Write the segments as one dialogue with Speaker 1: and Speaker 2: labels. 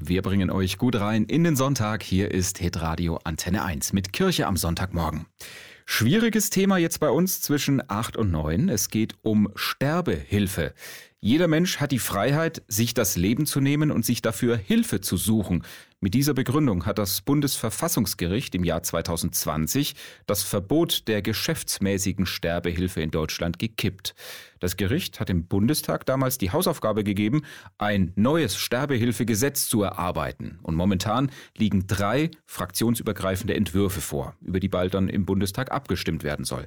Speaker 1: Wir bringen euch gut rein in den Sonntag. Hier ist Hitradio Antenne 1 mit Kirche am Sonntagmorgen. Schwieriges Thema jetzt bei uns zwischen 8 und 9. Es geht um Sterbehilfe. Jeder Mensch hat die Freiheit, sich das Leben zu nehmen und sich dafür Hilfe zu suchen. Mit dieser Begründung hat das Bundesverfassungsgericht im Jahr 2020 das Verbot der geschäftsmäßigen Sterbehilfe in Deutschland gekippt. Das Gericht hat dem Bundestag damals die Hausaufgabe gegeben, ein neues Sterbehilfegesetz zu erarbeiten. Und momentan liegen drei fraktionsübergreifende Entwürfe vor, über die bald dann im Bundestag abgestimmt werden soll.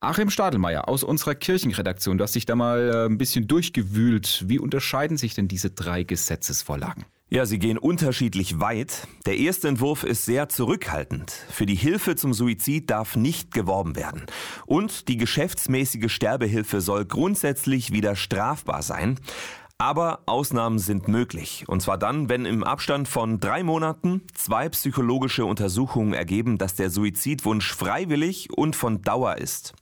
Speaker 1: Achim Stadelmeier aus unserer Kirchenredaktion, du hast dich da mal äh, ein bisschen durchgewühlt. Wie unterscheiden sich denn diese drei Gesetzesvorlagen?
Speaker 2: Ja, sie gehen unterschiedlich weit. Der erste Entwurf ist sehr zurückhaltend. Für die Hilfe zum Suizid darf nicht geworben werden. Und die geschäftsmäßige Sterbehilfe soll grundsätzlich wieder strafbar sein. Aber Ausnahmen sind möglich. Und zwar dann, wenn im Abstand von drei Monaten zwei psychologische Untersuchungen ergeben, dass der Suizidwunsch freiwillig und von Dauer ist.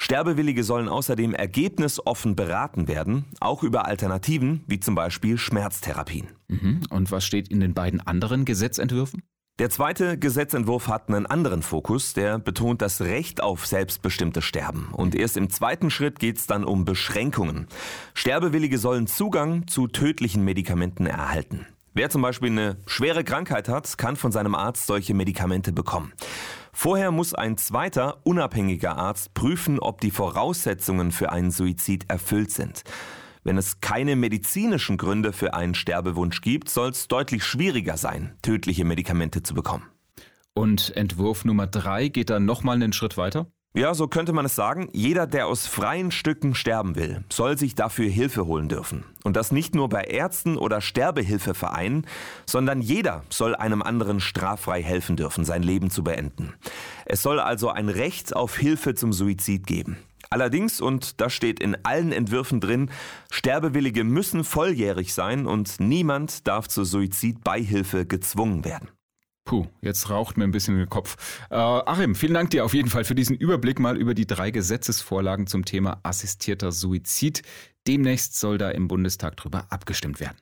Speaker 2: Sterbewillige sollen außerdem ergebnisoffen beraten werden, auch über Alternativen, wie zum Beispiel Schmerztherapien.
Speaker 1: Mhm. Und was steht in den beiden anderen Gesetzentwürfen?
Speaker 2: Der zweite Gesetzentwurf hat einen anderen Fokus, der betont das Recht auf selbstbestimmtes Sterben. Und erst im zweiten Schritt geht es dann um Beschränkungen. Sterbewillige sollen Zugang zu tödlichen Medikamenten erhalten. Wer zum Beispiel eine schwere Krankheit hat, kann von seinem Arzt solche Medikamente bekommen. Vorher muss ein zweiter, unabhängiger Arzt prüfen, ob die Voraussetzungen für einen Suizid erfüllt sind. Wenn es keine medizinischen Gründe für einen Sterbewunsch gibt, soll es deutlich schwieriger sein, tödliche Medikamente zu bekommen.
Speaker 1: Und Entwurf Nummer drei geht dann nochmal einen Schritt weiter?
Speaker 2: Ja, so könnte man es sagen. Jeder, der aus freien Stücken sterben will, soll sich dafür Hilfe holen dürfen. Und das nicht nur bei Ärzten oder Sterbehilfevereinen, sondern jeder soll einem anderen straffrei helfen dürfen, sein Leben zu beenden. Es soll also ein Recht auf Hilfe zum Suizid geben. Allerdings, und das steht in allen Entwürfen drin, Sterbewillige müssen volljährig sein und niemand darf zur Suizidbeihilfe gezwungen werden.
Speaker 1: Puh, jetzt raucht mir ein bisschen den Kopf. Äh, Achim, vielen Dank dir auf jeden Fall für diesen Überblick mal über die drei Gesetzesvorlagen zum Thema assistierter Suizid. Demnächst soll da im Bundestag drüber abgestimmt werden.